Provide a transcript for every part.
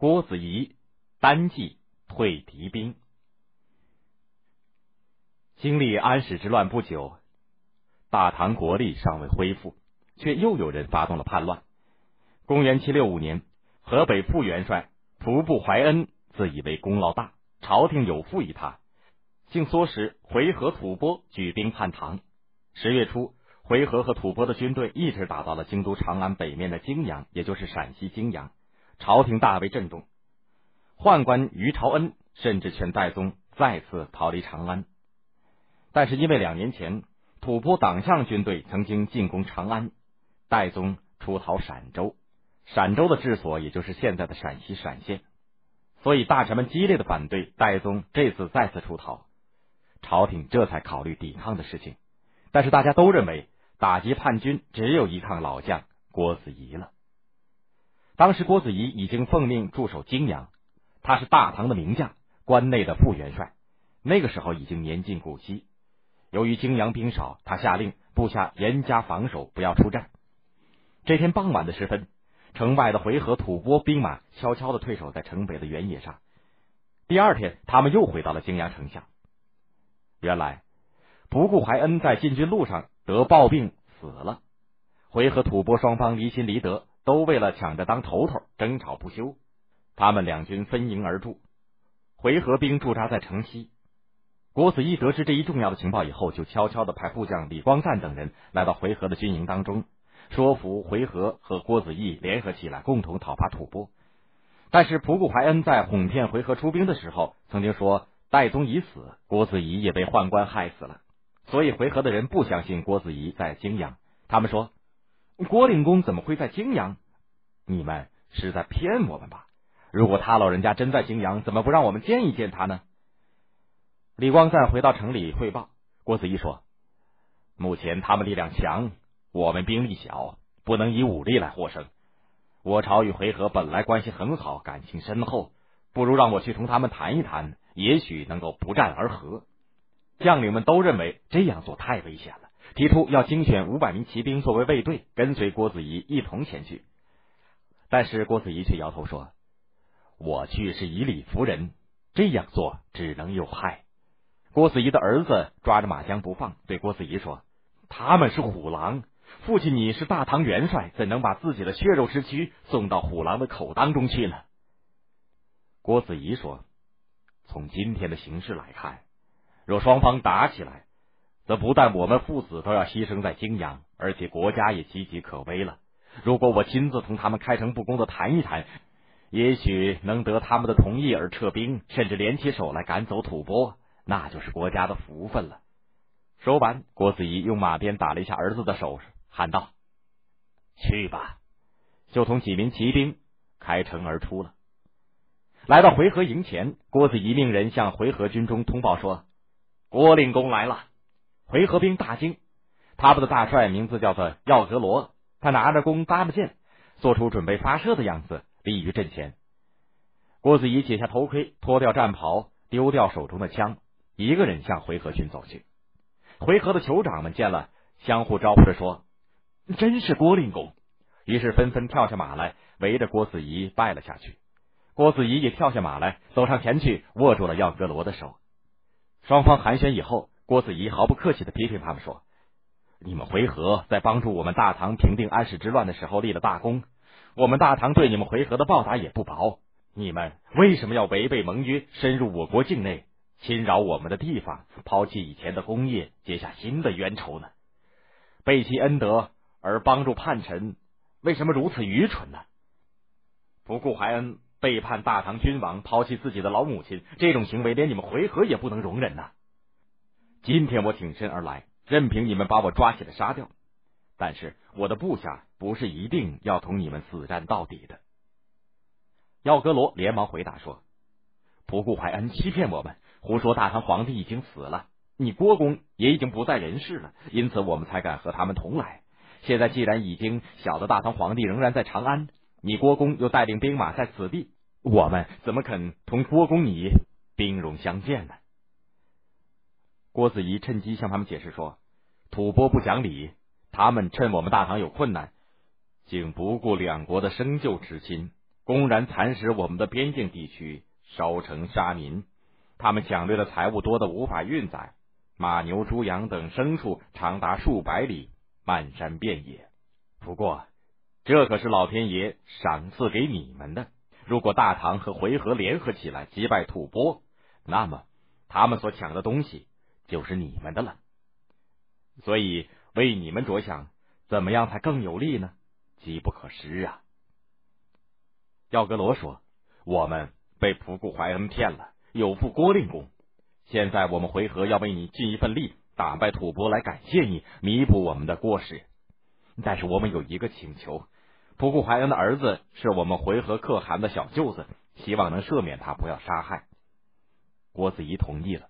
郭子仪单骑退敌兵。经历安史之乱不久，大唐国力尚未恢复，却又有人发动了叛乱。公元七六五年，河北副元帅仆部怀恩自以为功劳大，朝廷有负于他，竟唆使回纥、吐蕃举兵叛唐。十月初，回纥和吐蕃的军队一直打到了京都长安北面的泾阳，也就是陕西泾阳。朝廷大为震动，宦官于朝恩甚至劝戴宗再次逃离长安。但是因为两年前吐蕃党项军队曾经进攻长安，戴宗出逃陕州，陕州的治所也就是现在的陕西陕县，所以大臣们激烈的反对戴宗这次再次出逃，朝廷这才考虑抵抗的事情。但是大家都认为打击叛军只有一抗老将郭子仪了。当时郭子仪已经奉命驻守泾阳，他是大唐的名将，关内的副元帅，那个时候已经年近古稀。由于泾阳兵少，他下令部下严加防守，不要出战。这天傍晚的时分，城外的回纥、吐蕃兵马悄悄的退守在城北的原野上。第二天，他们又回到了泾阳城下。原来，不顾怀恩在进军路上得暴病死了，回纥、吐蕃双方离心离德。都为了抢着当头头争吵不休，他们两军分营而驻，回纥兵驻扎在城西。郭子仪得知这一重要的情报以后，就悄悄的派部将李光赞等人来到回纥的军营当中，说服回纥和郭子仪联合起来，共同讨伐吐蕃。但是仆固怀恩在哄骗回纥出兵的时候，曾经说戴宗已死，郭子仪也被宦官害死了，所以回纥的人不相信郭子仪在泾阳，他们说。郭令公怎么会在泾阳？你们是在骗我们吧？如果他老人家真在泾阳，怎么不让我们见一见他呢？李光赞回到城里汇报，郭子仪说：“目前他们力量强，我们兵力小，不能以武力来获胜。我朝与回纥本来关系很好，感情深厚，不如让我去同他们谈一谈，也许能够不战而和。”将领们都认为这样做太危险了。提出要精选五百名骑兵作为卫队，跟随郭子仪一同前去。但是郭子仪却摇头说：“我去是以理服人，这样做只能有害。”郭子仪的儿子抓着马缰不放，对郭子仪说：“他们是虎狼，父亲你是大唐元帅，怎能把自己的血肉之躯送到虎狼的口当中去呢？”郭子仪说：“从今天的形势来看，若双方打起来。”则不但我们父子都要牺牲在泾阳，而且国家也岌岌可危了。如果我亲自同他们开诚布公的谈一谈，也许能得他们的同意而撤兵，甚至联起手来赶走吐蕃，那就是国家的福分了。说完，郭子仪用马鞭打了一下儿子的手，喊道：“去吧！”就同几名骑兵开城而出了。来到回纥营前，郭子仪命人向回纥军中通报说：“郭令公来了。”回纥兵大惊，他们的大帅名字叫做耀格罗，他拿着弓搭着箭，做出准备发射的样子，立于阵前。郭子仪解下头盔，脱掉战袍，丢掉手中的枪，一个人向回纥军走去。回纥的酋长们见了，相互招呼着说：“真是郭令公。”于是纷纷跳下马来，围着郭子仪拜了下去。郭子仪也跳下马来，走上前去，握住了耀格罗的手。双方寒暄以后。郭子仪毫不客气的批评他们说：“你们回纥在帮助我们大唐平定安史之乱的时候立了大功，我们大唐对你们回纥的报答也不薄。你们为什么要违背盟约，深入我国境内，侵扰我们的地方，抛弃以前的功业，结下新的冤仇呢？背弃恩德而帮助叛臣，为什么如此愚蠢呢？不顾怀恩，背叛大唐君王，抛弃自己的老母亲，这种行为连你们回纥也不能容忍呐！”今天我挺身而来，任凭你们把我抓起来杀掉，但是我的部下不是一定要同你们死战到底的。耀格罗连忙回答说：“不顾怀恩欺骗我们，胡说大唐皇帝已经死了，你郭公也已经不在人世了，因此我们才敢和他们同来。现在既然已经晓得大唐皇帝仍然在长安，你郭公又带领兵马在此地，我们怎么肯同郭公你兵戎相见呢？”郭子仪趁机向他们解释说：“吐蕃不讲理，他们趁我们大唐有困难，竟不顾两国的生旧之心，公然蚕食我们的边境地区，烧城杀民。他们抢掠的财物多得无法运载，马牛、猪羊等牲畜长达数百里，漫山遍野。不过，这可是老天爷赏赐给你们的。如果大唐和回纥联合起来击败吐蕃，那么他们所抢的东西就是你们的了。所以为你们着想，怎么样才更有利呢？机不可失啊！耀格罗说：“我们被仆固怀恩骗了，有负郭令公。现在我们回纥要为你尽一份力，打败吐蕃来感谢你，弥补我们的过失。但是我们有一个请求。”仆固怀恩的儿子是我们回纥可汗的小舅子，希望能赦免他，不要杀害。郭子仪同意了。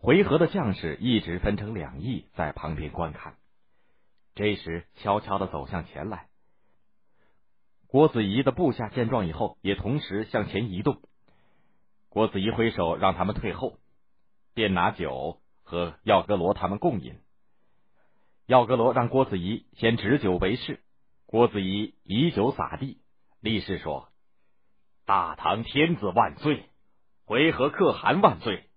回纥的将士一直分成两翼，在旁边观看。这时，悄悄的走向前来。郭子仪的部下见状以后，也同时向前移动。郭子仪挥手让他们退后，便拿酒和耀格罗他们共饮。耀格罗让郭子仪先执酒为誓。郭子仪以酒洒地，立誓说：“大唐天子万岁，回纥可汗万岁！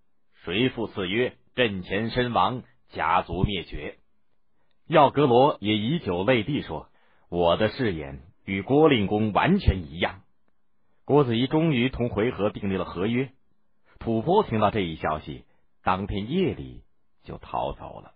谁负此约，阵前身亡，家族灭绝。”耀格罗也以酒泪地说：“我的誓言与郭令公完全一样。”郭子仪终于同回纥订立了合约。吐蕃听到这一消息，当天夜里就逃走了。